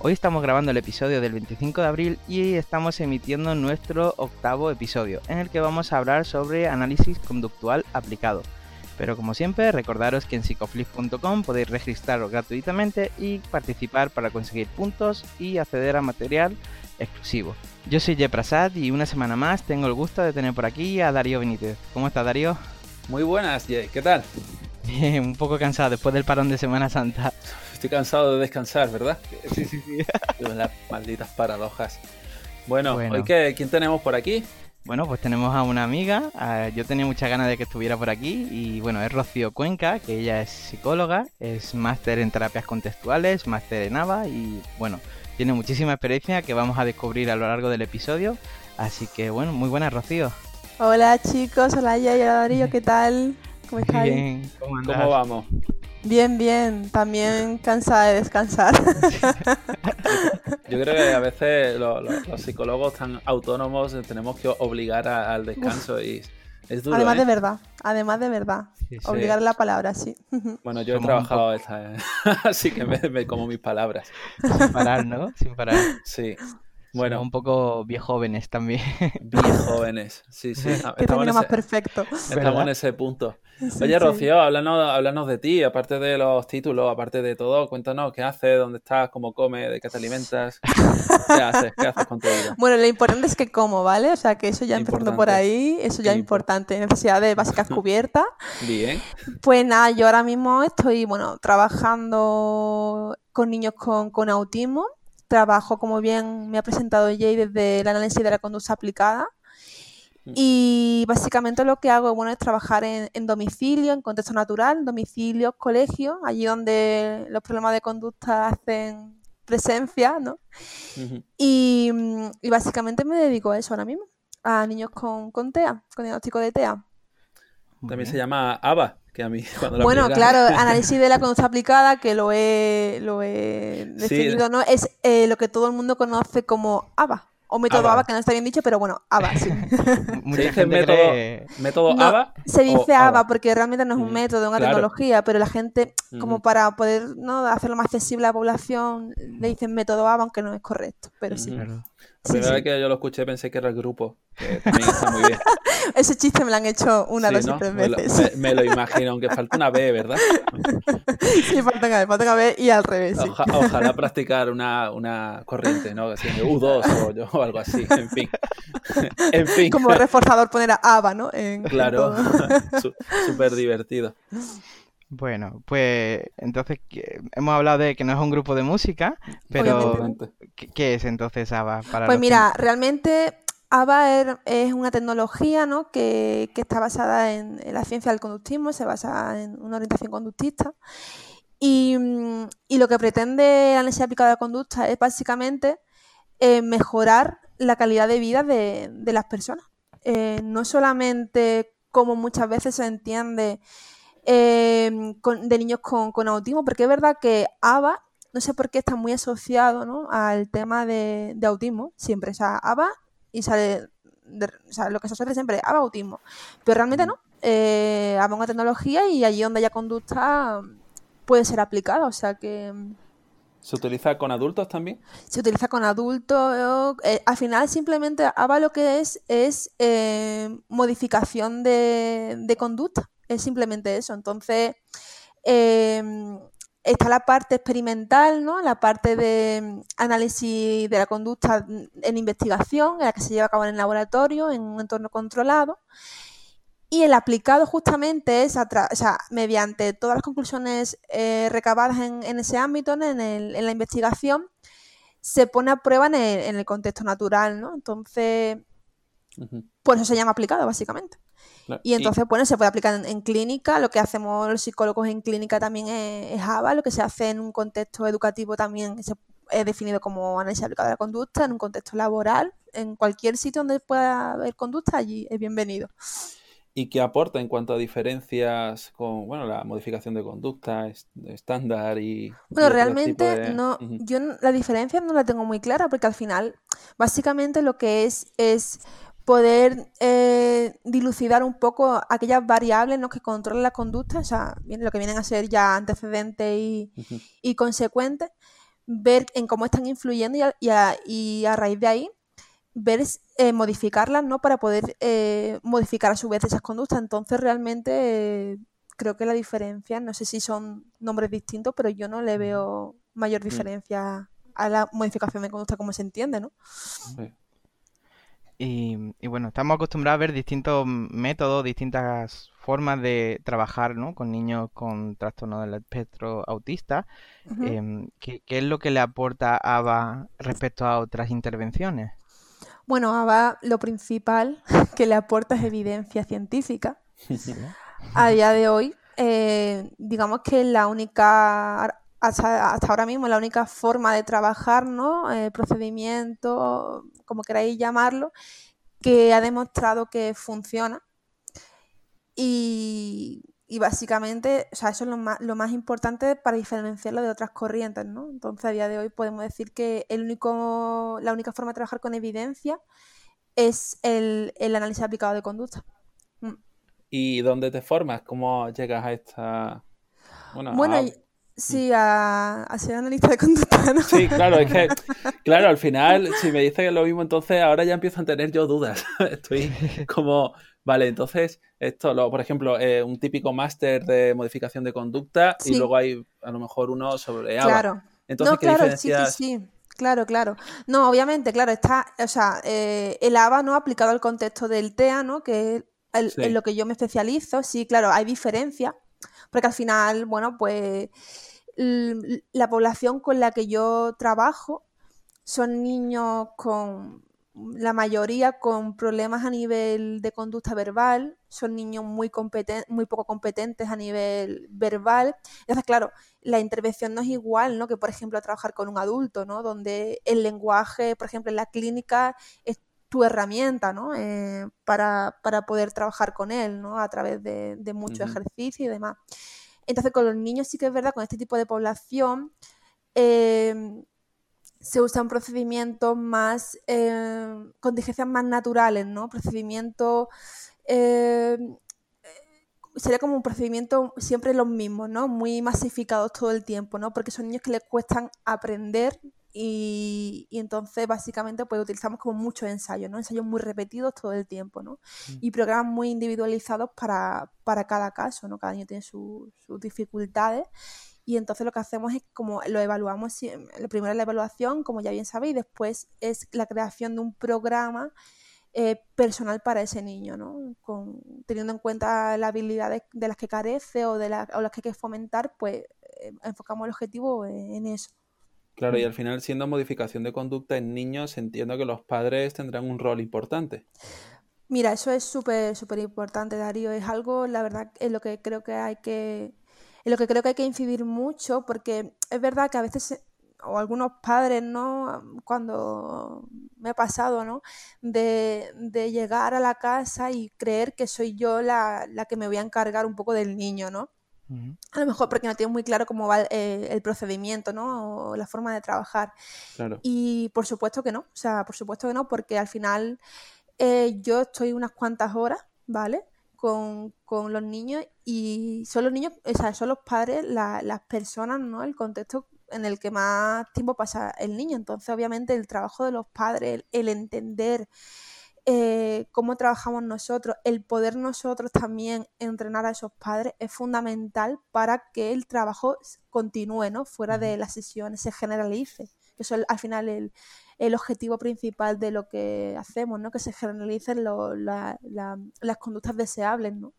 Hoy estamos grabando el episodio del 25 de abril y estamos emitiendo nuestro octavo episodio, en el que vamos a hablar sobre análisis conductual aplicado. Pero como siempre, recordaros que en psicoflip.com podéis registraros gratuitamente y participar para conseguir puntos y acceder a material exclusivo. Yo soy Jeprasad y una semana más tengo el gusto de tener por aquí a Darío Benítez. ¿Cómo estás, Darío? Muy buenas, Jay. ¿Qué tal? Bien, un poco cansado después del parón de Semana Santa. Estoy cansado de descansar, ¿verdad? Sí, sí, sí. Las malditas paradojas. Bueno, ¿hoy qué, quién tenemos por aquí? Bueno, pues tenemos a una amiga, yo tenía muchas ganas de que estuviera por aquí y bueno, es Rocío Cuenca, que ella es psicóloga, es máster en terapias contextuales, máster en ABA y bueno, tiene muchísima experiencia que vamos a descubrir a lo largo del episodio, así que bueno, muy buenas Rocío. Hola chicos, hola ya, hola Darío, ¿qué tal? ¿Cómo estáis? Bien, ¿cómo, ¿Cómo vamos? Bien, bien, también cansada de descansar. Yo creo que a veces los, psicólogos tan autónomos tenemos que obligar al descanso y es duro. Además de ¿eh? verdad, además de verdad. Obligar la palabra, sí. Bueno, yo he trabajado esta, así que me, como mis palabras. Sin parar, ¿no? Sin parar. Sí. Bueno, un poco viejóvenes también. Viejóvenes, sí, sí. Que termina más perfecto. Estamos en ese punto. Oye, Rocío, háblanos, de ti, aparte de los títulos, aparte de todo, cuéntanos qué haces, dónde estás, cómo comes, de qué te alimentas, qué haces, qué haces con tu vida. Bueno, lo importante es que como, ¿vale? O sea, que eso ya empezando por ahí, eso ya es importante, necesidades básicas cubiertas. Bien. Pues nada, yo ahora mismo estoy, bueno, trabajando con niños con, con autismo, trabajo, como bien me ha presentado Jay, desde el análisis de la conducta aplicada Mm. Y básicamente lo que hago bueno, es trabajar en, domicilio, en contexto natural, domicilios, colegios, allí donde los problemas de conducta hacen presencia, ¿no? y, básicamente me dedico a eso ahora mismo, a niños con, con TEA, con diagnóstico de TEA. También se llama ABA, que a mí cuando Bueno, claro, análisis de la conducta aplicada, que lo he, lo he definido, ¿no? Es eh, lo que todo el mundo conoce como ABA. O método ABA. que no está bien dicho, pero bueno, ABA, sí. ¿Se dice método, método ABA? Se dice ABA, porque realmente no es un mm, método, una tecnología, pero la gente, como para poder ¿no? hacerlo más accesible a la población, le dicen método ABA, aunque no es correcto, pero sí. La primera vez que yo lo escuché pensé que era el grupo, que también está muy bien. Ese chiste me lo han hecho una, dos o tres veces. Me lo, imagino, aunque falta una B, ¿verdad? sí, falta una B, falta una B y al revés. ojalá practicar una, una corriente, ¿no? Así, U2 o, algo así, en fin. en fin. Como reforzador poner a ABA, ¿no? claro, súper divertido. Bueno, pues entonces hemos hablado de que no es un grupo de música, pero ¿qué, es entonces ABBA? Para pues mira, realmente ABBA er, es una tecnología ¿no? que, está basada en, la ciencia del conductismo, se basa en una orientación conductista. Y, lo que pretende la necesidad aplicada de la conducta es básicamente eh, mejorar la calidad de vida de, las personas. Eh, no solamente como muchas veces se entiende Em, de niños con, autismo, porque es verdad que ABA, no sé por qué está muy asociado ¿no? al tema de, autismo, siempre, o sea, ABA y sale, o sea, lo que se asocia siempre, ABA autismo, pero realmente no, eh, ABA es una tecnología y allí donde haya conducta puede ser aplicada, o sea que... ¿Se utiliza con adultos también? Se utiliza con adultos. Eh, al final, simplemente ABA lo que es es eh, modificación de, de, conducta es simplemente eso. Entonces, em, está la parte experimental, ¿no? La parte de mm, análisis de la conducta en investigación, en la que se lleva a cabo en el laboratorio, en un entorno controlado. Y el aplicado justamente es, o sea, mediante todas las conclusiones eh, recabadas en, ese ámbito, en, la investigación, se pone a prueba en el, contexto natural, ¿no? Entonces, por eso se llama aplicado, básicamente. Y entonces, bueno, se puede aplicar en, clínica, lo que hacemos los psicólogos en clínica también es, Java, lo que se hace en un contexto educativo también se he definido como análisis aplicado de la conducta en un contexto laboral, en cualquier sitio donde pueda haber conducta, allí es bienvenido. ¿Y qué aporta en cuanto a diferencias con bueno, la modificación de conducta estándar y... Bueno, realmente no, yo la diferencia no la tengo muy clara porque al final básicamente lo que es es poder eh, dilucidar un poco aquellas variables ¿no? que controlan la conducta, o sea, lo que vienen a ser ya antecedentes y, y consecuentes, ver en cómo están influyendo y a, y a raíz de ahí ver eh, modificarlas, ¿no? Para poder eh, modificar a su vez esas conductas. Entonces, realmente eh, creo que la diferencia, no sé si son nombres distintos, pero yo no le veo mayor mm. diferencia a la modificación de conducta como se entiende, ¿no? Y, bueno, estamos acostumbrados a ver distintos métodos, distintas formas de trabajar ¿no? con niños con trastorno del espectro autista. Em, ¿qué, ¿qué, es lo que le aporta ABA respecto a otras intervenciones? Bueno, ABA lo principal que le aporta es evidencia científica. A día de hoy, eh, digamos que la única, hasta, ahora mismo, la única forma de trabajar, ¿no? Eh, procedimiento, como queráis llamarlo, que ha demostrado que funciona. Y y básicamente, o sea, eso es lo más, lo más importante para diferenciarlo de otras corrientes, ¿no? Entonces, a día de hoy podemos decir que el único, la única forma de trabajar con evidencia es el, análisis aplicado de conducta. Mm. ¿Y dónde te formas? ¿Cómo llegas a esta...? Bueno, sí, a, ser analista de conducta, ¿no? Sí, claro, es que, claro, al final, si me dices lo mismo, entonces ahora ya empiezo a tener yo dudas. Estoy como Vale, entonces, esto, lo, por ejemplo, eh, un típico máster de modificación de conducta y luego hay a lo mejor uno sobre ABA. Claro. Entonces, no, claro, sí, sí, Claro, claro. No, obviamente, claro, está, o sea, eh, el ABA no ha aplicado al contexto del TEA, ¿no? Que es en lo que yo me especializo. Sí, claro, hay diferencia, porque al final, bueno, pues la población con la que yo trabajo son niños con la mayoría con problemas a nivel de conducta verbal, son niños muy, muy poco competentes a nivel verbal. Entonces, claro, la intervención no es igual, ¿no? Que, por ejemplo, trabajar con un adulto, ¿no? Donde el lenguaje, por ejemplo, en la clínica es tu herramienta, ¿no? Eh, para, poder trabajar con él, ¿no? A través de, mucho ejercicio y demás. Entonces, con los niños sí que es verdad, con este tipo de población, eh, se usan procedimientos más, eh, con digencias más naturales, ¿no? Procedimientos, eh, sería como un procedimiento siempre los mismos, ¿no? Muy masificados todo el tiempo, ¿no? Porque son niños que les cuestan aprender y, entonces básicamente pues utilizamos como muchos ensayos, ¿no? Ensayos muy repetidos todo el tiempo, ¿no? Mm. Y programas muy individualizados para, cada caso, ¿no? Cada niño tiene sus dificultades y entonces lo que hacemos es como lo evaluamos, lo primero es la evaluación, como ya bien sabéis, después es la creación de un programa eh, personal para ese niño, ¿no? Con, teniendo en cuenta las habilidades de las que carece o de las que hay que fomentar, pues eh, enfocamos el objetivo en eso. Claro, y al final siendo modificación de conducta en niños, entiendo que los padres tendrán un rol importante. Mira, eso es súper, súper importante, Darío. Es algo, la verdad, en lo que creo que hay que en lo que creo que hay que incidir mucho, porque es verdad que a veces, o algunos padres, ¿no? Cuando me ha pasado, ¿no? De, llegar a la casa y creer que soy yo la, que me voy a encargar un poco del niño, ¿no? A lo mejor porque no tengo muy claro cómo va eh, el, procedimiento, ¿no? O la forma de trabajar. Y por supuesto que no, o sea, por supuesto que no, porque al final eh, yo estoy unas cuantas horas, ¿vale? con, los niños y son los niños, o sea, son los padres, las personas, ¿no? El contexto en el que más tiempo pasa el niño. Entonces, obviamente, el trabajo de los padres, el, entender eh, cómo trabajamos nosotros, el poder nosotros también entrenar a esos padres es fundamental para que el trabajo continúe, ¿no? Fuera de las sesiones, se generalice. Eso es al final el, el objetivo principal de lo que hacemos, ¿no? Que se generalicen las conductas deseables, ¿no?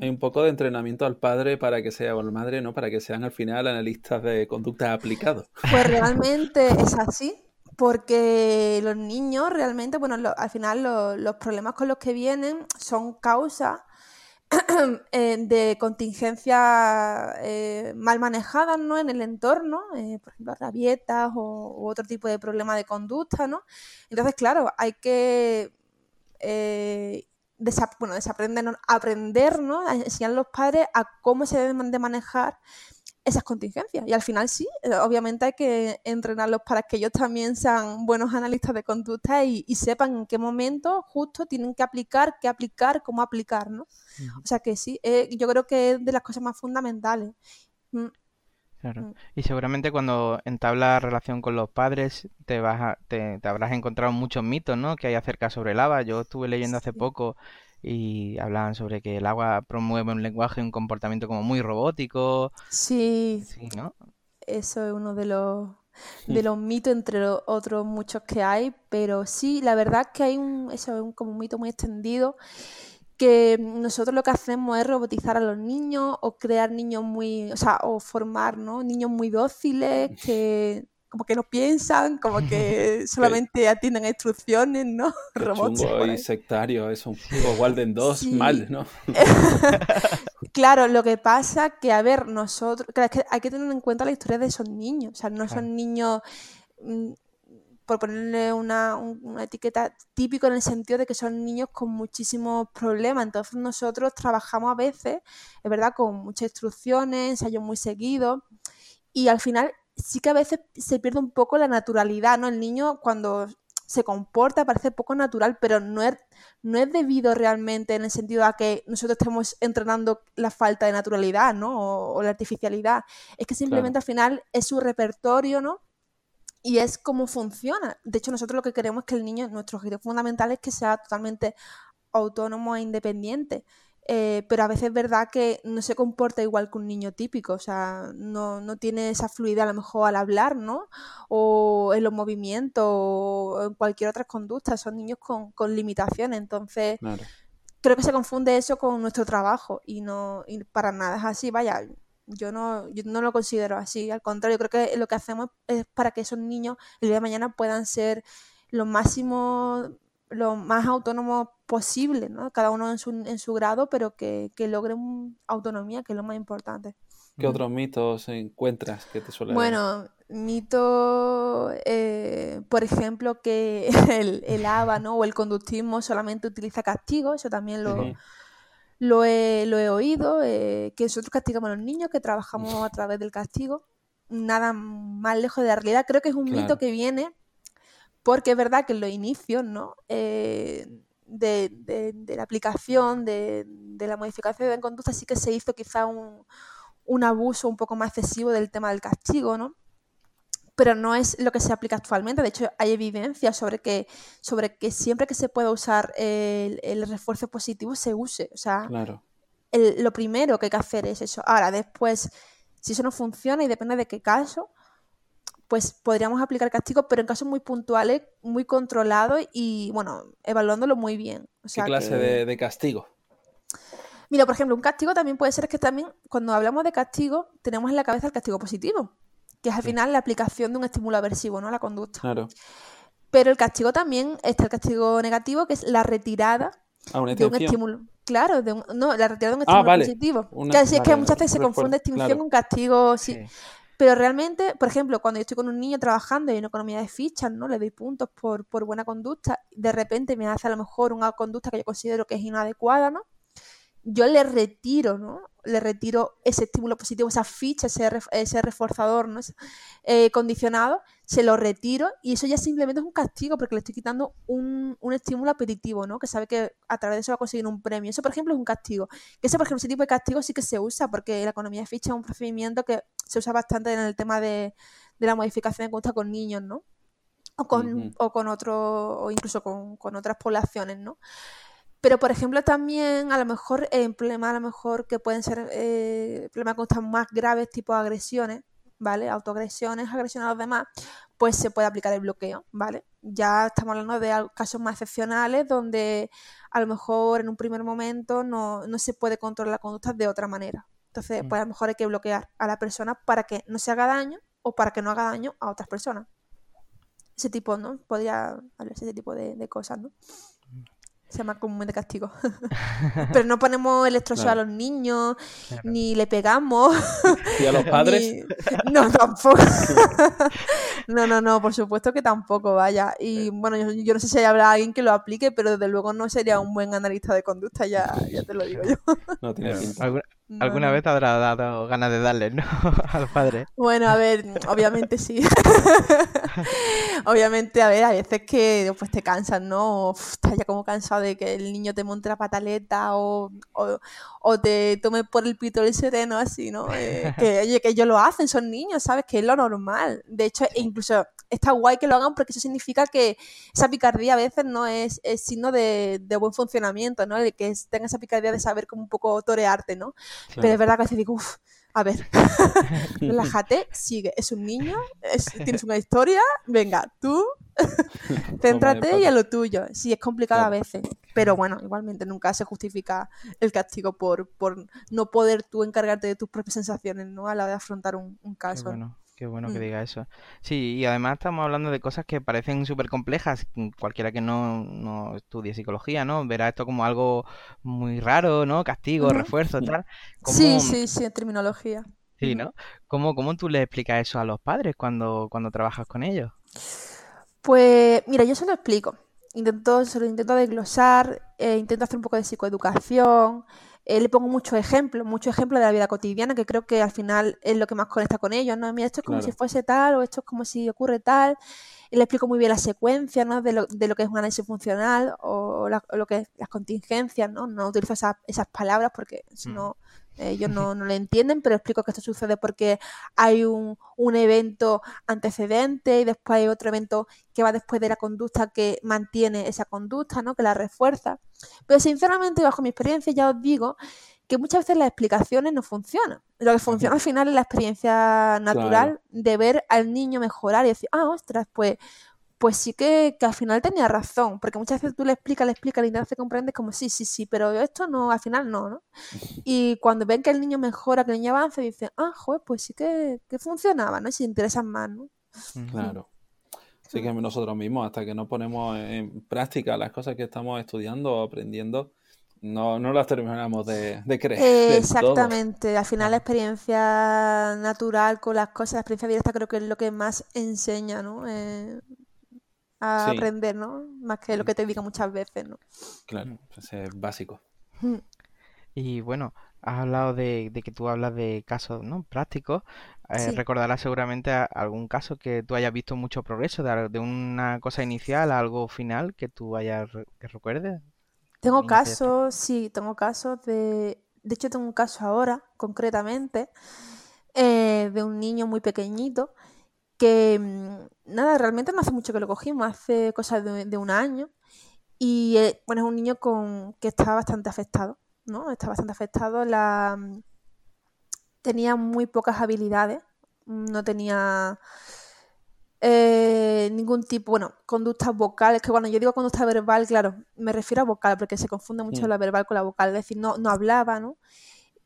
Hay un poco de entrenamiento al padre para que sea, o la madre, ¿no? Para que sean al final analistas de conductas aplicados. Pues realmente es así, porque los niños realmente, bueno, al final los problemas con los que vienen son causas eh, de contingencias eh, mal manejadas ¿no? en el entorno, eh, por ejemplo, rabietas o, u otro tipo de problema de conducta, ¿no? Entonces, claro, hay que bueno, desaprender, aprender, ¿no? A enseñar a los padres a cómo se deben de manejar esas contingencias. Y al final sí, eh, obviamente hay que entrenarlos para que ellos también sean buenos analistas de conducta y, sepan en qué momento justo tienen que aplicar, qué aplicar, cómo aplicar, ¿no? O sea que sí, eh, yo creo que es de las cosas más fundamentales. Mm. Claro. Mm. Y seguramente cuando entablas relación con los padres te vas te, habrás encontrado muchos mitos, ¿no? Que hay acerca sobre el agua. Yo estuve leyendo hace poco y hablaban sobre que el agua promueve un lenguaje un comportamiento como muy robótico. Sí. Sí, ¿no? Eso es uno de los de los mitos entre otros muchos que hay, pero sí, la verdad es que hay un eso es un, como un mito muy extendido que nosotros lo que hacemos es robotizar a los niños o crear niños muy, o sea, o formar, ¿no? Niños muy dóciles que como que no piensan, como que solamente atienden a instrucciones, ¿no? Robots. y sectario, es un Walden 2 mal, ¿no? claro, lo que pasa que, a ver, nosotros, claro, es que hay que tener en cuenta la historia de esos niños, o sea, no son niños, mm, por ponerle una, una etiqueta típico en el sentido de que son niños con muchísimos problemas, entonces nosotros trabajamos a veces, es verdad, con muchas instrucciones, ensayos muy seguidos, y al final sí que a veces se pierde un poco la naturalidad, ¿no? El niño cuando se comporta parece poco natural, pero no es, no es debido realmente en el sentido a que nosotros estemos entrenando la falta de naturalidad, ¿no? O, la artificialidad. Es que simplemente al final es su repertorio, ¿no? Y es cómo funciona. De hecho, nosotros lo que queremos es que el niño, nuestro objetivo fundamental es que sea totalmente autónomo e independiente. Eh, pero a veces es verdad que no se comporta igual que un niño típico, o sea, no, no, tiene esa fluidez a lo mejor al hablar, ¿no? O en los movimientos, o en cualquier otra conducta, son niños con, con limitaciones, entonces creo que se confunde eso con nuestro trabajo y no y para nada es así, vaya, yo no, yo no lo considero así, al contrario, creo que lo que hacemos es para que esos niños el día de mañana puedan ser lo máximo lo más autónomo posible, ¿no? Cada uno en su, en su grado, pero que, que logren autonomía, que es lo más importante. ¿Qué otros mitos encuentras que te suelen Bueno, mito, eh, por ejemplo, que el, el ABA ¿no? o el conductismo solamente utiliza castigo, eso también lo, lo, he, lo he oído, eh, que nosotros castigamos a los niños, que trabajamos a través del castigo, nada más lejos de la realidad. Creo que es un mito que viene porque es verdad que en los inicios, ¿no? Eh, de, la aplicación, de, la modificación de conducta, sí que se hizo quizá un, abuso un poco más excesivo del tema del castigo, ¿no? Pero no es lo que se aplica actualmente. De hecho, hay evidencia sobre que, sobre que siempre que se pueda usar el, refuerzo positivo se use. O sea, lo primero que hay que hacer es eso. Ahora, después, si eso no funciona y depende de qué caso, pues podríamos aplicar castigo, pero en casos muy puntuales, muy controlados y, bueno, evaluándolo muy bien. ¿Qué clase de, castigo? Mira, por ejemplo, un castigo también puede ser que también, cuando hablamos de castigo, tenemos en la cabeza el castigo positivo, que es al final la aplicación de un estímulo aversivo, ¿no? A la conducta. Claro. Pero el castigo también está el castigo negativo, que es la retirada ah, de un estímulo. Claro, de no, la retirada de un ah, estímulo positivo. es que muchas veces se confunde extinción con castigo. Sí. Pero realmente, por ejemplo, cuando yo estoy con un niño trabajando y en economía de fichas, ¿no? Le doy puntos por, por buena conducta, de repente me hace a lo mejor una conducta que yo considero que es inadecuada, ¿no? Yo le retiro, ¿no? Le retiro ese estímulo positivo, esa ficha, ese, ese reforzador, ¿no? Eh, condicionado, se lo retiro y eso ya simplemente es un castigo porque le estoy quitando un, estímulo apetitivo, ¿no? Que sabe que a través de eso va a conseguir un premio. Eso, por ejemplo, es un castigo. Que ese, por ejemplo, ese tipo de castigo sí que se usa porque la economía de ficha es un procedimiento que se usa bastante en el tema de, la modificación de conducta con niños, ¿no? O con, o con otro, o incluso con, otras poblaciones, ¿no? Pero, por ejemplo, también a lo mejor en problemas a lo mejor que pueden ser eh, problemas de conducta más graves, tipo agresiones, ¿vale? Autoagresiones, agresiones a los demás, pues se puede aplicar el bloqueo, ¿vale? Ya estamos hablando de casos más excepcionales donde a lo mejor en un primer momento no, se puede controlar la conducta de otra manera. Entonces, pues a lo mejor hay que bloquear a la persona para que no se haga daño o para que no haga daño a otras personas. Ese tipo, ¿no? Podría hablarse ese tipo de, cosas, ¿no? Se llama comúnmente castigo. Pero no ponemos electroshock a los niños, ni le pegamos. ¿Y a los padres? No, tampoco. no, no, no, por supuesto que tampoco, vaya. Y bueno, yo, no sé si habrá alguien que lo aplique, pero desde luego no sería un buen analista de conducta, ya, ya te lo digo yo. No tiene ¿Alguna, vez habrá dado ganas de darle, ¿no? a los padres. Bueno, a ver, obviamente sí. obviamente, a ver, hay veces que después te cansas, ¿no? estás ya como cansado de que el niño te monte la pataleta o, o, te tome por el pito el sereno, así, ¿no? Eh, que, oye, que ellos lo hacen, son niños, ¿sabes? Que es lo normal. De hecho, incluso está guay que lo hagan porque eso significa que esa picardía a veces no es, es signo de, buen funcionamiento, ¿no? De que tenga esa picardía de saber como un poco torearte, ¿no? Pero es verdad que a veces digo, uff, a ver, relájate, sigue, es un niño, tienes una historia, venga, tú, céntrate y a lo tuyo. Sí, es complicado a veces, pero bueno, igualmente nunca se justifica el castigo por, por no poder tú encargarte de tus propias sensaciones, ¿no? A la hora de afrontar un, caso. Qué bueno que mm. diga eso. Sí, y además estamos hablando de cosas que parecen súper complejas. Cualquiera que no, no, estudie psicología, ¿no? Verá esto como algo muy raro, ¿no? Castigo, refuerzo, tal. Sí, sí, sí, en terminología. Sí, ¿no? ¿Cómo, ¿Cómo tú le explicas eso a los padres cuando, cuando trabajas con ellos? Pues mira, yo se lo explico. Intento, se lo intento desglosar, eh, intento hacer un poco de psicoeducación, eh, le pongo muchos ejemplos, muchos ejemplos de la vida cotidiana, que creo que al final es lo que más conecta con ellos, ¿no? Mira, esto es como si fuese tal, o esto es como si ocurre tal. Y le explico muy bien la secuencia, ¿no? De lo, de lo que es un análisis funcional o, lo que es las contingencias, ¿no? No utilizo esas palabras porque si mm. Ellos no, no le entienden, pero explico que esto sucede porque hay un, un, evento antecedente y después hay otro evento que va después de la conducta que mantiene esa conducta, ¿no? que la refuerza. Pero sinceramente, bajo mi experiencia, ya os digo que muchas veces las explicaciones no funcionan. Lo que funciona al final es la experiencia natural de ver al niño mejorar y decir, ah, ostras, pues pues sí que, al final tenía razón, porque muchas veces tú le explicas, le explicas, le intentas comprender como sí, sí, sí, pero esto no, al final no, ¿no? Y cuando ven que el niño mejora, que el niño avanza, dicen, ah, joder, pues sí que, funcionaba, ¿no? Y se interesan más, ¿no? Claro. Sí que nosotros mismos, hasta que no ponemos en práctica las cosas que estamos estudiando o aprendiendo, no, no las terminamos de, creer. exactamente. Al final la experiencia natural con las cosas, la experiencia directa creo que es lo que más enseña, ¿no? Eh, a aprender, ¿no? Más que lo que te diga muchas veces, ¿no? Claro, pues es básico. Mm. Y bueno, has hablado de, que tú hablas de casos ¿no? prácticos. Eh, recordarás seguramente algún caso que tú hayas visto mucho progreso, de, una cosa inicial a algo final que tú hayas que recuerdes. Tengo casos, sí, tengo casos de... De hecho, tengo un caso ahora, concretamente, eh, de un niño muy pequeñito que mm, nada, realmente no hace mucho que lo cogimos, hace cosas de, un año. Y eh, bueno, es un niño con que está bastante afectado, ¿no? Está bastante afectado. La, mm, tenía muy pocas habilidades, no tenía eh, ningún tipo, bueno, conductas vocales, que bueno, yo digo conducta verbal, claro, me refiero a vocal, porque se confunde mucho mm. la verbal con la vocal, es decir, no, no hablaba, ¿no?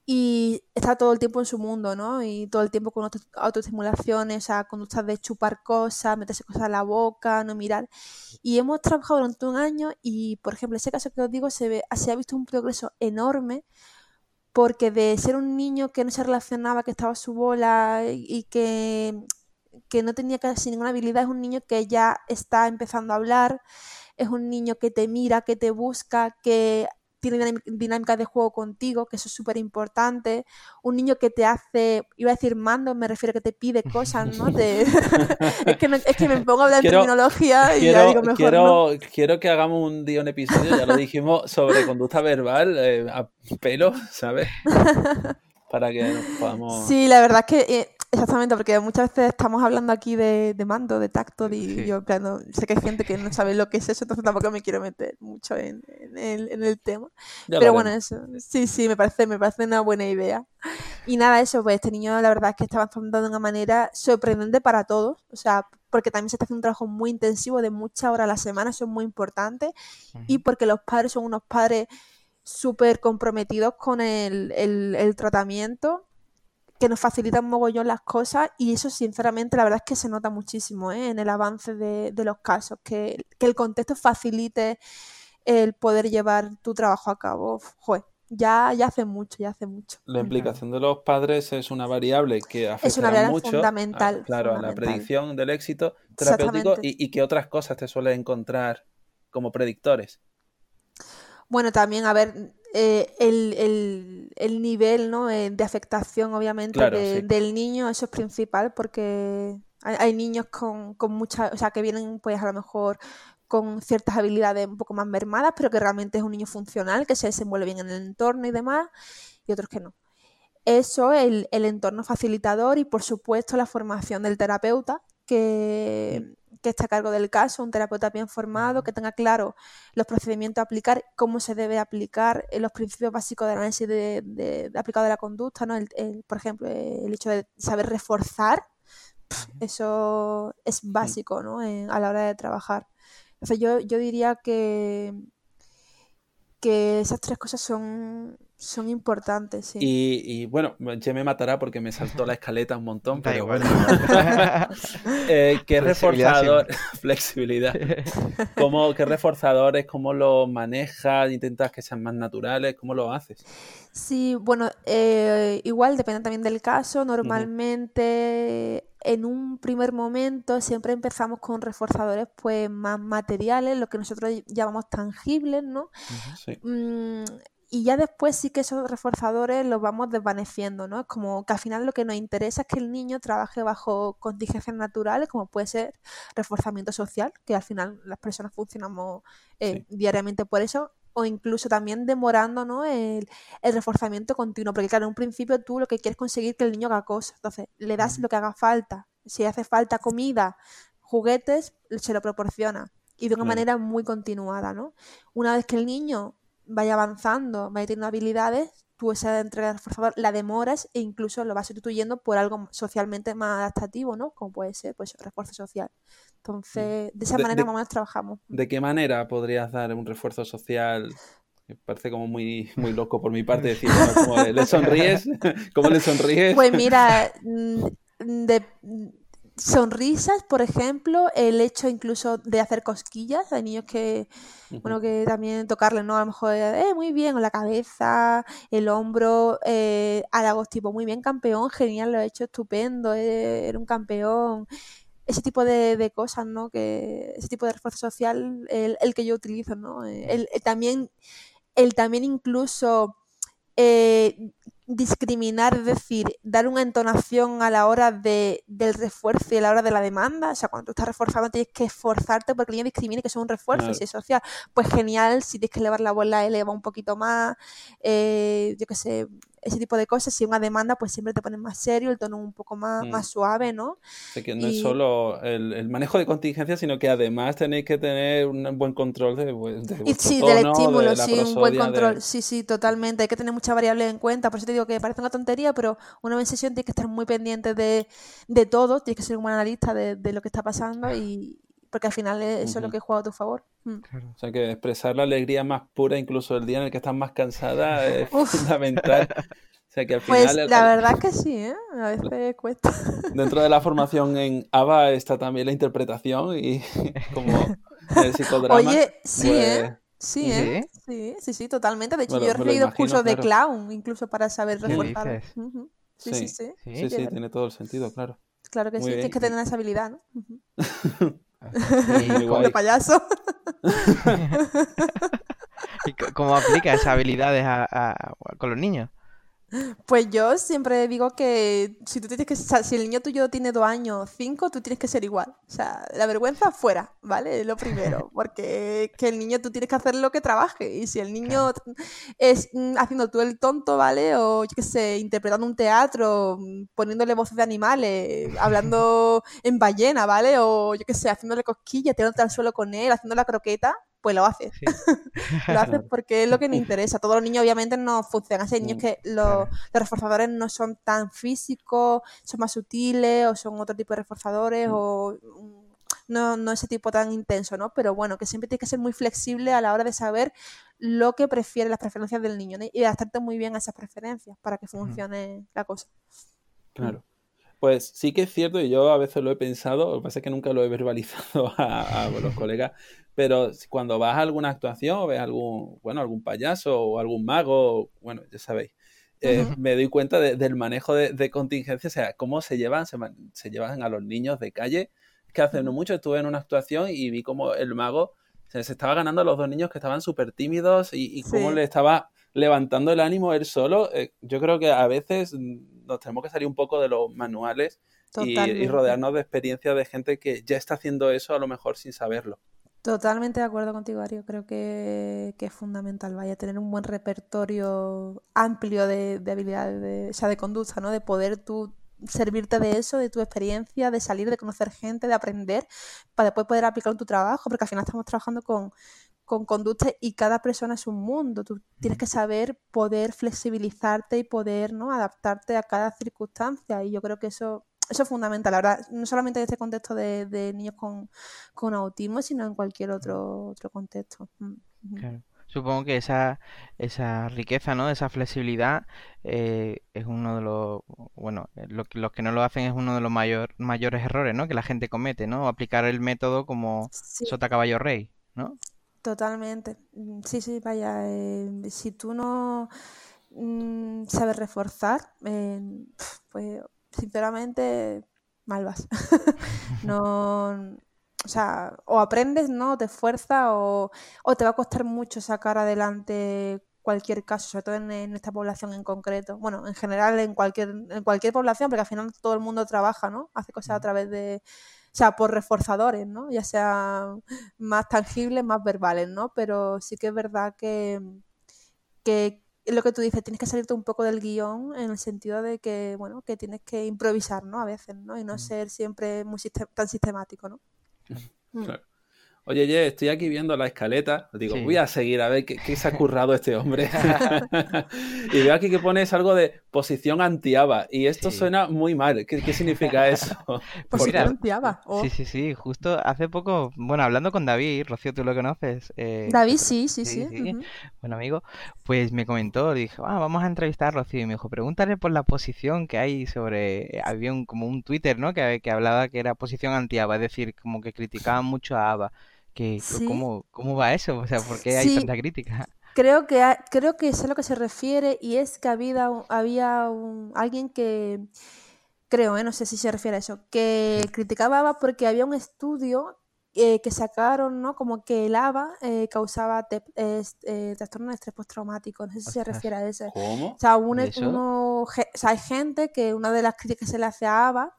Y está todo el tiempo en su mundo, ¿no? Y todo el tiempo con autoestimulaciones, sea, conductas de chupar cosas, meterse cosas en la boca, no mirar. Y hemos trabajado durante un año y, por ejemplo, ese caso que os digo, se, se ha visto un progreso enorme porque de ser un niño que no se relacionaba, que estaba a su bola y que, que no tenía casi ninguna habilidad, es un niño que ya está empezando a hablar, es un niño que te mira, que te busca, que tiene dinámicas de juego contigo, que eso es súper importante. Un niño que te hace, iba a decir mando, me refiero a que te pide cosas, ¿no? es, que me pongo a hablar de terminología y quiero, ya digo mejor. Quiero, quiero que hagamos un día un episodio, ya lo dijimos, sobre conducta verbal eh, a pelo, ¿sabes? Para que podamos. Sí, la verdad es que eh, Exactamente, porque muchas veces estamos hablando aquí de, mando, de tacto, y yo sé que hay gente que no sabe lo que es eso, entonces tampoco me quiero meter mucho en, el, tema. Pero bueno, eso, sí, sí, me parece, me parece una buena idea. Y nada, eso, pues este niño la verdad es que está avanzando de una manera sorprendente para todos, o sea, porque también se está haciendo un trabajo muy intensivo de muchas horas a la semana, eso es muy importante, y porque los padres son unos padres súper comprometidos con el, el tratamiento que nos facilitan mogollón las cosas y eso sinceramente la verdad es que se nota muchísimo ¿eh? en el avance de, los casos, que, el contexto facilite el poder llevar tu trabajo a cabo. Joder, ya, ya hace mucho, ya hace mucho. La implicación de los padres es una variable que afecta mucho fundamental, claro, a la predicción del éxito terapéutico y, y qué otras cosas te suele encontrar como predictores. Bueno, también, a ver, eh, el, nivel ¿no? Eh, de afectación, obviamente, del niño, eso es principal, porque hay, niños con, con mucha, o sea, que vienen, pues, a lo mejor con ciertas habilidades un poco más mermadas, pero que realmente es un niño funcional, que se desenvuelve bien en el entorno y demás, y otros que no. Eso, el, el entorno facilitador y, por supuesto, la formación del terapeuta, que, que esté a cargo del caso, un terapeuta bien formado, que tenga claro los procedimientos a aplicar, cómo se debe aplicar, eh, los principios básicos del análisis de, de, aplicado de la conducta, ¿no? por ejemplo, el hecho de saber reforzar, eso es básico ¿no? a la hora de trabajar. Entonces yo, yo diría que, que esas tres cosas son, son importantes, sí. Y, bueno, ya me matará porque me saltó la escaleta un montón, pero bueno. eh, ¿Qué reforzador? Flexibilidad. ¿Cómo, ¿Qué reforzadores? ¿Cómo lo manejas? ¿Intentas que sean más naturales? ¿Cómo lo haces? Sí, bueno, eh, igual depende también del caso. Normalmente en un primer momento siempre empezamos con reforzadores pues más materiales, lo que nosotros llamamos tangibles, ¿no? Sí. Mm, y ya después sí que esos reforzadores los vamos desvaneciendo, ¿no? Es como que al final lo que nos interesa es que el niño trabaje bajo contingencias naturales, como puede ser reforzamiento social, que al final las personas funcionamos eh, diariamente por eso, o incluso también demorando ¿no? el, reforzamiento continuo, porque claro, en un principio tú lo que quieres conseguir que el niño haga cosas, entonces le das lo que haga falta, si hace falta comida, juguetes, se lo proporciona y de una manera muy continuada, ¿no? Una vez que el niño vaya avanzando, vaya teniendo habilidades, tú esa entrega de reforzador la demoras e incluso lo vas sustituyendo por algo socialmente más adaptativo, ¿no? Como puede ser, pues, refuerzo social. Entonces, de esa manera más o menos trabajamos. ¿De qué manera podrías dar un refuerzo social? Me parece como muy, muy loco por mi parte decir, ¿le sonríes? ¿Cómo le sonríes? Pues mira, mm, de sonrisas, por ejemplo, el hecho incluso de hacer cosquillas, hay niños que, bueno, que también tocarle, ¿no? A lo mejor, eh, muy bien, o la cabeza, el hombro, eh, halagos tipo, muy bien, campeón, genial, lo ha hecho estupendo, eh, era un campeón. Ese tipo de, cosas, ¿no? Que, ese tipo de refuerzo social, el, el que yo utilizo, ¿no? El, también, el también incluso eh, discriminar, es decir, dar una entonación a la hora de, del refuerzo y a la hora de la demanda. O sea, cuando tú estás reforzando tienes que esforzarte porque el niño discrimine que es un refuerzo y si es social. Pues genial, si tienes que elevar la bola, eleva un poquito más. Eh, yo qué sé, ese tipo de cosas, si una demanda, pues siempre te pones más serio, el tono un poco más, mm. más suave, ¿no? O que no es solo el, manejo de contingencia, sino que además tenéis que tener un buen control de, de Sí, del estímulo, sí, un buen control, sí, sí, totalmente. Hay que tener muchas variables en cuenta, por eso te digo que parece una tontería, pero una sesión tienes que estar muy pendiente de, de todo, tienes que ser un buen analista de, de lo que está pasando y, porque al final eso es lo que juega a tu favor. Mm. O sea que expresar la alegría más pura, incluso el día en el que estás más cansada, es fundamental. O sea que al pues, final, pues la verdad que sí, ¿eh? a veces cuesta. Dentro de la formación en ABA está también la interpretación y como el psicodrama. Oye, sí, ¿eh? Sí, ¿eh? Sí, sí, sí, totalmente. De hecho, yo he leído cursos de clown, incluso para saber reforzar. Sí, sí, sí. Sí, sí, tiene todo el sentido, claro. Claro que sí, tienes que tener esa habilidad, ¿no? Como de payaso. ¿Y cómo aplica esas habilidades con los niños? Pues yo siempre digo que si tú tienes que, si el niño tuyo tiene dos años, cinco, tú tienes que ser igual. O sea, la vergüenza fuera, ¿vale? Lo primero, porque que el niño tú tienes que hacer lo que trabaje. Y si el niño es mm, haciendo tú el tonto, ¿vale? O yo qué sé, interpretando un teatro, mm, poniéndole voces de animales, hablando en ballena, ¿vale? O yo qué sé, haciéndole cosquillas, tirándote al suelo con él, haciendo la croqueta, pues lo haces. lo haces porque es lo que nos interesa. Todos los niños obviamente no funcionan. Hay niños mm, que los, reforzadores no son tan físicos, son más sutiles o son otro tipo de reforzadores mm. o mm, no, no ese tipo tan intenso, ¿no? Pero bueno, que siempre tienes que ser muy flexible a la hora de saber lo que prefiere, las preferencias del niño y adaptarte muy bien a esas preferencias para que funcione la cosa. Claro. Pues sí que es cierto, y yo a veces lo he pensado, lo que pasa es que nunca lo he verbalizado a, los colegas, pero cuando vas a alguna actuación o ves algún, bueno, algún payaso o algún mago, bueno, ya sabéis, eh, me doy cuenta del manejo de, contingencia, o sea, cómo se llevan, se, llevan a los niños de calle. que hace no mucho estuve en una actuación y vi como el mago se, estaba ganando a los dos niños que estaban súper tímidos y, cómo le estaba levantando el ánimo él solo. Eh, yo creo que a veces nos tenemos que salir un poco de los manuales y, rodearnos de experiencias de gente que ya está haciendo eso a lo mejor sin saberlo. Totalmente de acuerdo contigo, Ario. Creo que, es fundamental, vaya, tener un buen repertorio amplio de, habilidades, de, o sea, de conducta, ¿no? De poder tú servirte de eso, de tu experiencia, de salir, de conocer gente, de aprender, para después poder aplicarlo en tu trabajo, porque al final estamos trabajando con, con conducta y cada persona es un mundo. Tú tienes que saber poder flexibilizarte y poder ¿no? adaptarte a cada circunstancia. Y yo creo que eso eso es fundamental, ahora no solamente en este contexto de, niños con, autismo, sino en cualquier otro, otro contexto. Mm, Supongo que esa, esa riqueza, ¿no? Esa flexibilidad eh, es uno de los, bueno, eh, lo, los que no lo hacen es uno de los mayor, mayores errores, ¿no? Que la gente comete, ¿no? Aplicar el método como sota caballo rey, ¿no? Totalmente. Mm, sí, sí, vaya. Eh, si tú no mm, sabes reforzar, pues sinceramente, mal vas. no, o sea, o aprendes, ¿no? te esfuerzas o, te va a costar mucho sacar adelante cualquier caso, sobre todo en, esta población en concreto. Bueno, en general en cualquier, en cualquier población, porque al final todo el mundo trabaja, ¿no? Hace cosas a través de, o sea, por reforzadores, ¿no? Ya sea más tangibles, más verbales, ¿no? Pero sí que es verdad que, que, lo que tú dices, tienes que salirte un poco del guion en el sentido de que, bueno, que tienes que improvisar, ¿no? A veces, ¿no? Y no mm. ser siempre muy tan sistemático, ¿no? Mm. Oye, oye, estoy aquí viendo la escaleta. Digo, voy a seguir a ver qué, se ha currado este hombre. y veo aquí que pones algo de posición antiaba. Y esto suena muy mal. ¿Qué, significa eso? posición antiaba. Oh. Sí, sí, sí. Justo hace poco, bueno, hablando con David, Rocío, tú lo conoces. Eh, David, sí, sí, sí. Bueno, amigo, pues me comentó, dijo, ah, vamos a entrevistar a Rocío. Y me dijo, pregúntale por la posición que hay sobre. Había un, como un Twitter, ¿no? Que, que hablaba que era posición antiaba, es decir, como que criticaban mucho a Ava que, ¿cómo, ¿Cómo va eso? O sea, ¿por qué hay tanta crítica? Creo que, creo que es a lo que se refiere y es que había, había un, alguien que, creo, ¿eh? no sé si se refiere a eso, que criticaba porque había un estudio eh, que sacaron, ¿no? Como que el ABA eh, causaba trastorno de estrés postraumático. No sé si se refiere a eso. ¿Cómo? O sea, uno, o sea, hay gente que una de las críticas que se le hace a ABA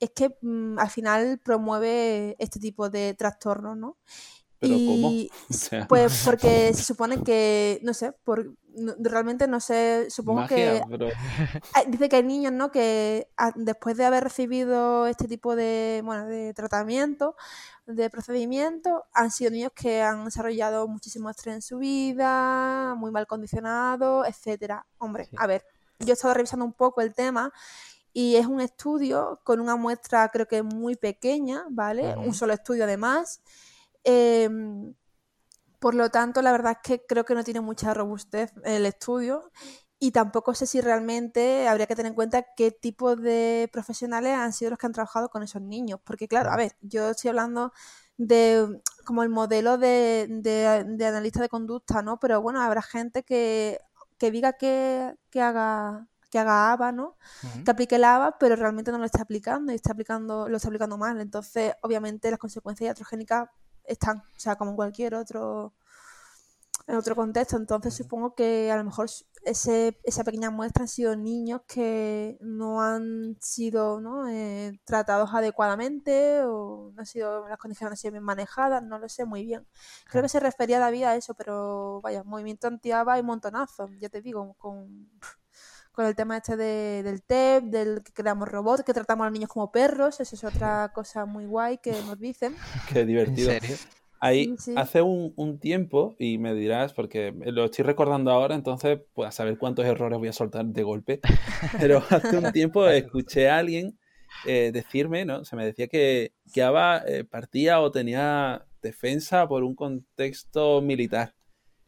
es que mm, al final promueve este tipo de trastornos, ¿no? ¿Pero cómo? Pues porque se supone que, no sé, por, realmente no sé, supongo que... Dice que hay niños, ¿no? Que después de haber recibido este tipo de, bueno, de tratamiento, de procedimiento, han sido niños que han desarrollado muchísimo estrés en su vida, muy mal condicionados, etcétera. Hombre, a ver, yo he estado revisando un poco el tema y es un estudio con una muestra creo que muy pequeña, ¿vale? Un solo estudio además. Em, por lo tanto, la verdad es que creo que no tiene mucha robustez el estudio y tampoco sé si realmente habría que tener en cuenta qué tipo de profesionales han sido los que han trabajado con esos niños. Porque claro, a ver, yo estoy hablando de como el modelo de, de, analista de conducta, ¿no? Pero bueno, habrá gente que, que diga que, que haga que haga ABA, ¿no? Que aplique el ABA, pero realmente no lo está aplicando y está aplicando, lo está aplicando mal. Entonces, obviamente, las consecuencias iatrogénicas están, o sea, como en cualquier otro en otro contexto. Entonces, supongo que a lo mejor ese, esa pequeña muestra han sido niños que no han sido ¿no? Eh, tratados adecuadamente o no han sido, las condiciones han sido bien manejadas, no lo sé muy bien. Creo que se refería David a eso, pero vaya, movimiento anti-ABA y montonazo, ya te digo, con con el tema este de, del TEP, del que creamos robots, que tratamos a los niños como perros, eso es otra cosa muy guay que nos dicen. Qué divertido. Ahí hace un, tiempo, y me dirás, porque lo estoy recordando ahora, entonces pues a saber cuántos errores voy a soltar de golpe, pero hace un tiempo escuché a alguien eh, decirme, ¿no? Se me decía que, que ABA eh, partía o tenía defensa por un contexto militar.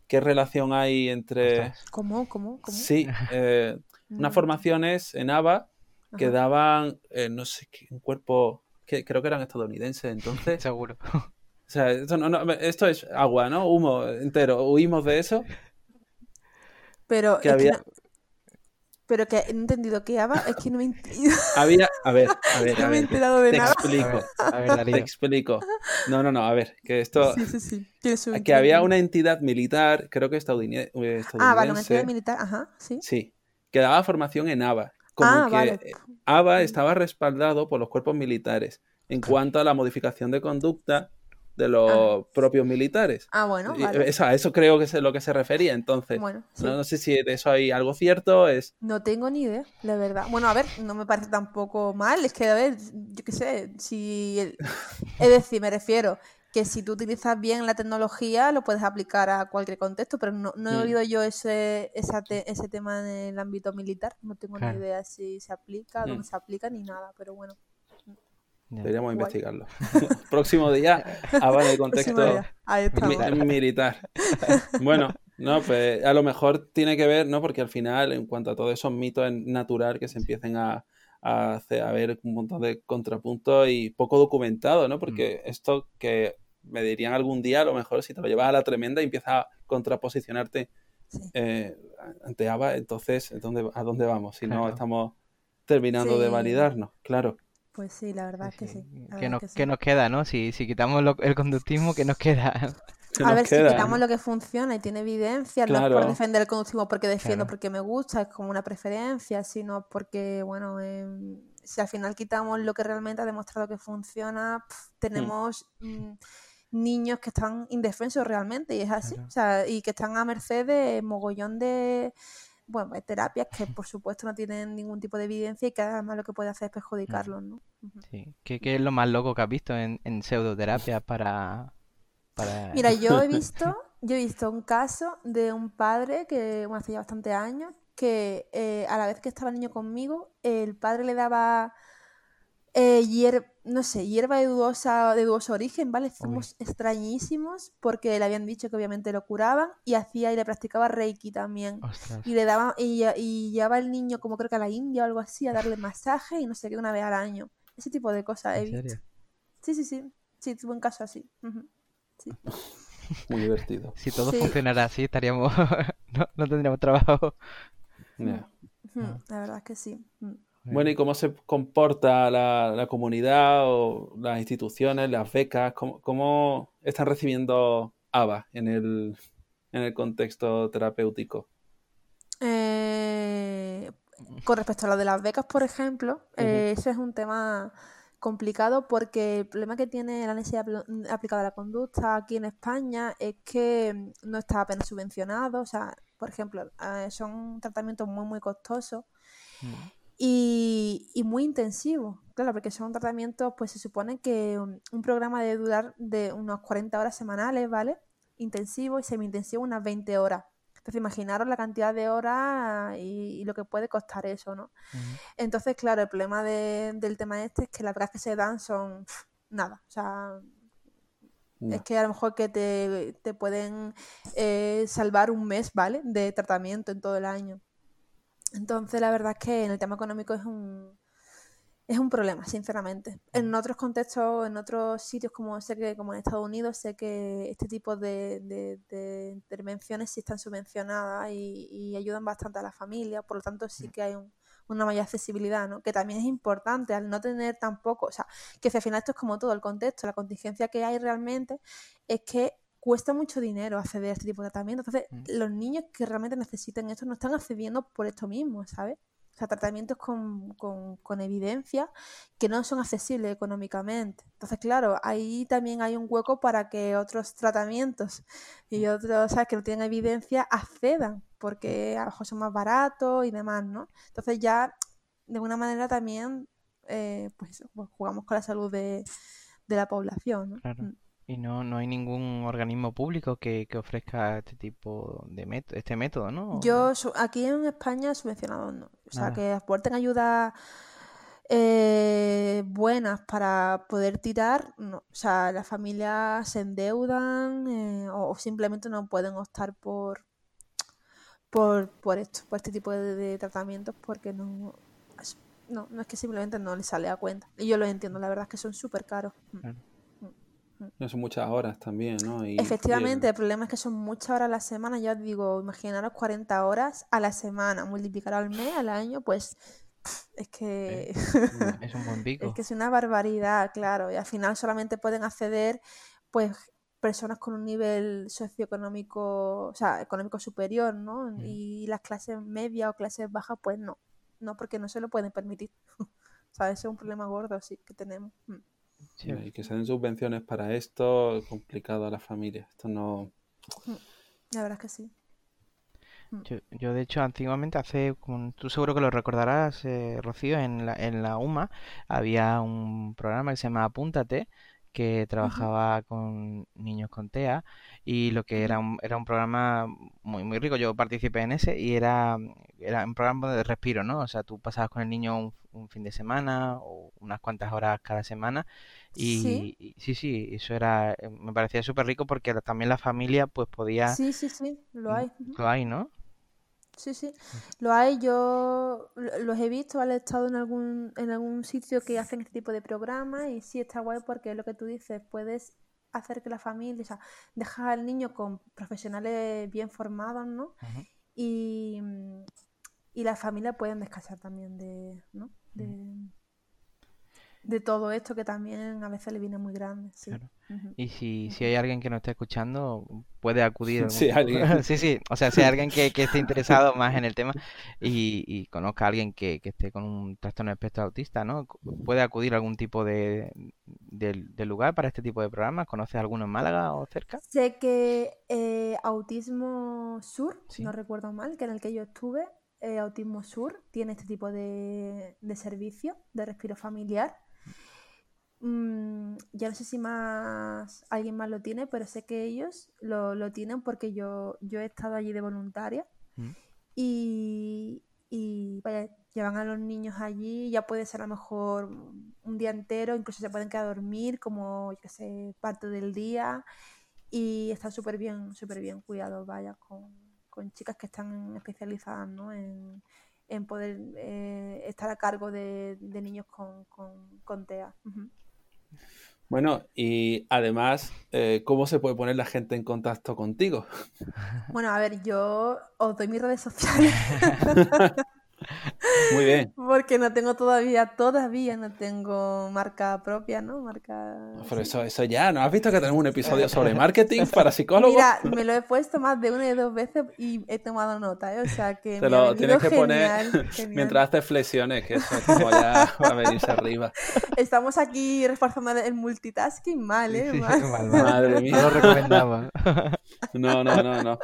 ¿Qué relación hay entre... ¿Cómo? ¿Cómo? Sí, eh, mm. formación es en ABA que daban, eh, no sé, qué, un cuerpo, que creo que eran estadounidenses entonces. Seguro. O sea, esto, no, no, esto es agua, ¿no? Humo entero. Huimos de eso. Pero Que es había- no- pero que he entendido que ABBA es que no me he entendido, Había, a ver, a ver, no a me he ver. enterado de Te nada. explico, A ver, Darío. te explico. No, no, no, a ver, que esto, Sí, sí, sí. Que había una entidad militar, creo que estadounid- eh, Ah, vale, una estadounidense, entidad militar, ajá, sí. sí, que daba formación en ABA. Como Ah, que vale. ABA estaba respaldado por los cuerpos militares en cuanto a la modificación de conducta de los propios militares. Ah, bueno, vale. eso, a eso creo que es lo que se refería. Entonces, Bueno, sí. no, no sé si de eso hay algo cierto. Es No tengo ni idea, la verdad. Bueno, a ver, no me parece tampoco mal. Es que, a ver, yo qué sé, si... el- Es decir, me refiero que si tú utilizas bien la tecnología, lo puedes aplicar a cualquier contexto, pero no, no he Mm. oído yo ese, esa te- ese tema en el ámbito militar. No tengo Claro. ni idea si se aplica, dónde Mm. se aplica, ni nada, pero bueno. Deberíamos Guay. investigarlo. Próximo día, en el contexto mi- militar. Bueno, no, pues a lo mejor tiene que ver, ¿no? Porque al final, en cuanto a todos esos mitos, es natural que se empiecen a, a, hacer- a ver un montón de contrapuntos y poco documentado, ¿no? Porque esto que me dirían algún día, a lo mejor si te lo llevas a la tremenda y empiezas a contraposicionarte Sí. eh, ante ABA, entonces ¿dónde, ¿a dónde vamos? Si no estamos terminando de validarnos, claro. Pues sí, la verdad es que sí. ¿Qué nos, que sí. qué nos queda, no? Si, si quitamos lo- el conductismo, ¿qué nos queda? ¿Qué A nos ver, queda, si quitamos no? lo que funciona y tiene evidencia, no es Claro. por defender el conductismo porque defiendo, Claro. porque me gusta, es como una preferencia, sino porque, bueno, em, si al final quitamos lo que realmente ha demostrado que funciona, pf, tenemos mm, niños que están indefensos realmente, y es así, Claro. o sea, y que están a merced de mogollón de, bueno, de terapias que por supuesto no tienen ningún tipo de evidencia y que además lo que puede hacer es perjudicarlos, ¿no? Sí. ¿Qué, qué es lo más loco que has visto en, en pseudoterapia para, para... Mira, yo he visto, yo he visto un caso de un padre que, bueno, hace ya bastantes años, que eh, a la vez que estaba el niño conmigo, el padre le daba eh, hier- no sé, hierba de dudosa, de dudoso origen, ¿vale? Zumos extrañísimos, porque le habían dicho que obviamente lo curaban, y hacía y le practicaba Reiki también. Ostras. Y le daba, y, y llevaba al niño como creo que a la India o algo así, a darle masaje y no sé qué, una vez al año. Ese tipo de cosas ¿En serio? Sí, sí, sí. Sí, tuve un caso así. Sí. Muy divertido. Si todo Sí. funcionara así, estaríamos... no, no tendríamos trabajo. La verdad es que sí. Bueno, ¿y cómo se comporta la, la comunidad o las instituciones, las becas? ¿Cómo, cómo están recibiendo ABA en el, en el contexto terapéutico? Eh, con respecto a lo de las becas, por ejemplo, eh, eso es un tema complicado porque el problema que tiene la necesidad apl- aplicada a la conducta aquí en España es que no está apenas subvencionado. O sea, por ejemplo, eh, son tratamientos muy, muy costosos y, y muy intensivos. Claro, porque son tratamientos, pues se supone que un, un programa debe durar de unas 40 horas semanales, ¿vale? Intensivo y semi-intensivo unas 20 horas. Entonces, imaginaros la cantidad de horas y, y lo que puede costar eso, ¿no? Entonces, claro, el problema de- del tema este es que las becas que se dan son nada. O sea, es que a lo mejor que te, te pueden eh, salvar un mes, ¿vale? De tratamiento en todo el año. Entonces, la verdad es que en el tema económico es un, es un problema, sinceramente. En otros contextos, en otros sitios, como sé que como en Estados Unidos, sé que este tipo de, de- de intervenciones sí están subvencionadas y, y ayudan bastante a la familia, por lo tanto sí que hay un- una mayor accesibilidad, ¿no? Que también es importante al no tener tampoco, o sea, que si al final esto es como todo el contexto, la contingencia que hay realmente es que cuesta mucho dinero acceder a este tipo de tratamiento. Entonces, Mm. los niños que realmente necesiten esto no están accediendo por esto mismo, ¿sabes? O sea, tratamientos con, con- con evidencia que no son accesibles económicamente. Entonces, claro, ahí también hay un hueco para que otros tratamientos y otros, ¿sabes? Que no tienen evidencia accedan, porque a lo mejor son más baratos y demás, ¿no? Entonces ya, de alguna manera también, eh, pues, pues, jugamos con la salud de, de la población, ¿no? Claro. Mm. Y no, no hay ningún organismo público que, que ofrezca este tipo de método, este método, ¿no? Yo aquí en España subvencionados no. O sea, Nada. que aporten ayudas eh, buenas para poder tirar, no. O sea, las familias se endeudan eh, o, o simplemente no pueden optar por, por, por esto, por este tipo de, de tratamientos porque no, no, no es que simplemente no les sale a cuenta. Y yo lo entiendo, la verdad es que son súper caros. No son muchas horas también, ¿no? Efectivamente, el... problema es que son muchas horas a la semana. Ya os digo, imaginaros 40 horas a la semana, multiplicar al mes, al año, pues es que es un buen pico. es que es una barbaridad, claro. Y al final solamente pueden acceder, pues, personas con un nivel socioeconómico, o sea, económico superior, ¿no? Mm. Y las clases medias o clases bajas, pues no. No, porque no se lo pueden permitir. o sea, ese es un problema gordo, sí, que tenemos. Mm. Sí. Y que se den subvenciones para esto, complicado a las familias. Esto no. Mm. La verdad es que sí. Yo, yo, de hecho, antiguamente, hace, tú seguro que lo recordarás, eh, Rocío, en la, en la UMA había un programa que se llama Apúntate, que trabajaba uh -huh. con niños con TEA y lo que era un, era un programa muy muy rico. Yo participé en ese y era, era un programa de respiro, ¿no? O sea, tú pasabas con el niño un, un fin de semana o unas cuantas horas cada semana y ¿Sí? y sí, sí, eso era, eh, me parecía súper rico porque también la familia pues podía... Sí, sí, sí, lo hay. Lo hay, ¿no? Sí, sí, lo hay. Yo los he visto, ¿vale? He estado en algún, en algún sitio que hacen este tipo de programas y sí está guay porque es lo que tú dices, puedes hacer que la familia, o sea, dejar al niño con profesionales bien formados, ¿no? Uh -huh. Y, y la familia pueden descansar también de, ¿no? De, de todo esto que también a veces le viene muy grande. Sí. Claro. Y si, si hay alguien que nos esté escuchando, puede acudir. Sí, alguien. sí, sí. O sea, si hay alguien que, que esté interesado más en el tema y, y conozca a alguien que, que, esté con un trastorno de espectro autista, ¿no? Puede acudir a algún tipo de, de, de lugar para este tipo de programas. ¿Conoces alguno en Málaga o cerca? Sé que eh, Autismo Sur, Sí. si no recuerdo mal, que en el que yo estuve, eh, Autismo Sur tiene este tipo de, de servicio de respiro familiar. Mm, ya no sé si más alguien más lo tiene, pero sé que ellos lo, lo tienen porque yo, yo he estado allí de voluntaria Mm. y, y vaya, llevan a los niños allí, ya puede ser a lo mejor un día entero, incluso se pueden quedar a dormir como, yo qué sé, parte del día y están súper bien, súper bien cuidados, vaya, con, con chicas que están especializadas, ¿no? en, en poder eh, estar a cargo de, de niños con, con, con TEA. Bueno, y además, eh, ¿cómo se puede poner la gente en contacto contigo? Bueno, a ver, yo os doy mis redes sociales Muy bien. porque no tengo todavía, todavía no tengo marca propia, ¿no? Marca... Pero eso, eso ya, ¿no has visto que tenemos un episodio sobre marketing para psicólogos? Mira, me lo he puesto más de una y dos veces y he tomado nota, ¿eh? O sea que Te lo tienes que genial, poner genial. mientras haces flexiones, que eso es como ya va a venirse arriba. Estamos aquí reforzando el multitasking mal, ¿eh? Sí, Mal. Madre mía. No lo recomendamos. No, no, no, no.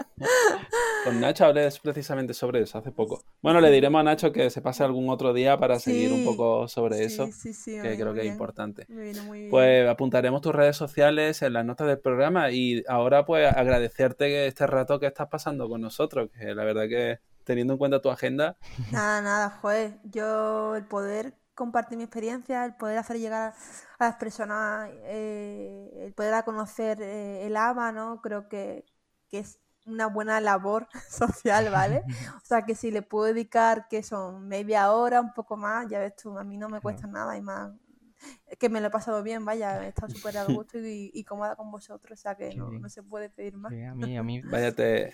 Con Nacho hablé precisamente sobre eso hace poco. Bueno, le diremos a Nacho que se pase algún otro día para seguir un poco sobre eso, Sí, sí, que creo que es importante. Muy bien. Pues apuntaremos tus redes sociales en las notas del programa y ahora pues agradecerte este rato que estás pasando con nosotros, que la verdad que teniendo en cuenta tu agenda, Nada, nada, joder. Yo el poder compartir mi experiencia, el poder hacer llegar a las personas, eh, el poder dar a conocer eh, el ABA, ¿no? Creo que, que es una buena labor social, ¿vale? O sea que si le puedo dedicar, que son media hora, un poco más, ya ves tú, a mí no me cuesta nada y más. Que me lo he pasado bien, vaya, he estado súper a gusto y, y cómoda con vosotros, o sea que no, no se puede pedir más. Sí, a mí, a mí. vaya, te,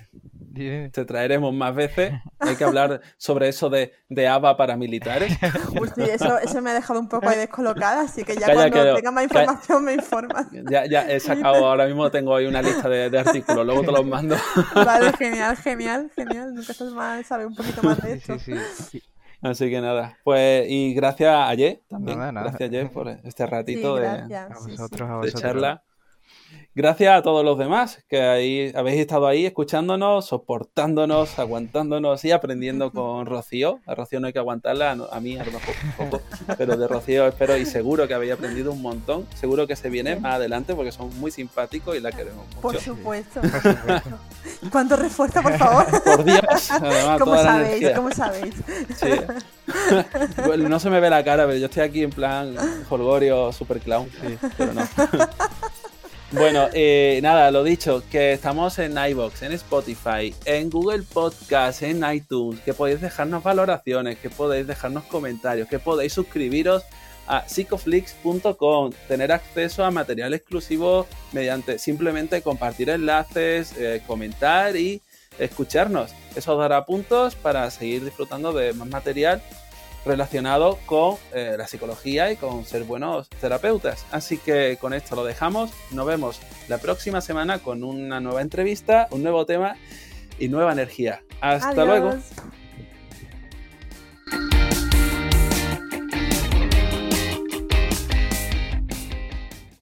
te traeremos más veces. Hay que hablar sobre eso de, de ABA para militares. Uy, sí, eso, eso me ha dejado un poco ahí descolocada, así que ya Calla, cuando que- tenga más calla. información me informas. Ya, ya he sacado, ahora mismo tengo ahí una lista de, de artículos, luego te los mando. Vale, genial, genial, genial. Nunca estás mal saber un poquito más de Sí, esto. sí, sí. Así que nada, pues y gracias a Ye también, Nada, nada. gracias Ye por este Sí, ratito de, gracias. A sí, sí. vosotros, a de vosotros. charla. Gracias a todos los demás que ahí habéis estado ahí escuchándonos, soportándonos, aguantándonos y aprendiendo con Rocío. A Rocío no hay que aguantarla, a no- a mí a lo mejor un poco, pero de Rocío espero y seguro que habéis aprendido un montón. Seguro que se viene más adelante porque son muy simpáticos y la queremos Por mucho. supuesto. Por supuesto. ¿Cuánto refuerzo, por favor? Por Dios, además ¿Cómo sabéis? ¿Cómo sabéis? Sí. Bueno, no se me ve la cara, pero yo estoy aquí en plan Holgorio, super clown. Sí. Pero no. Bueno, eh, nada, lo dicho, que estamos en iBox, en Spotify, en Google Podcast, en iTunes, que podéis dejarnos valoraciones, que podéis dejarnos comentarios, que podéis suscribiros a psicoflix.com, tener acceso a material exclusivo mediante simplemente compartir enlaces, eh, comentar y escucharnos. Eso os dará puntos para seguir disfrutando de más material relacionado con eh, la psicología y con ser buenos terapeutas. Así que con esto lo dejamos. Nos vemos la próxima semana con una nueva entrevista, un nuevo tema y nueva energía. Hasta luego.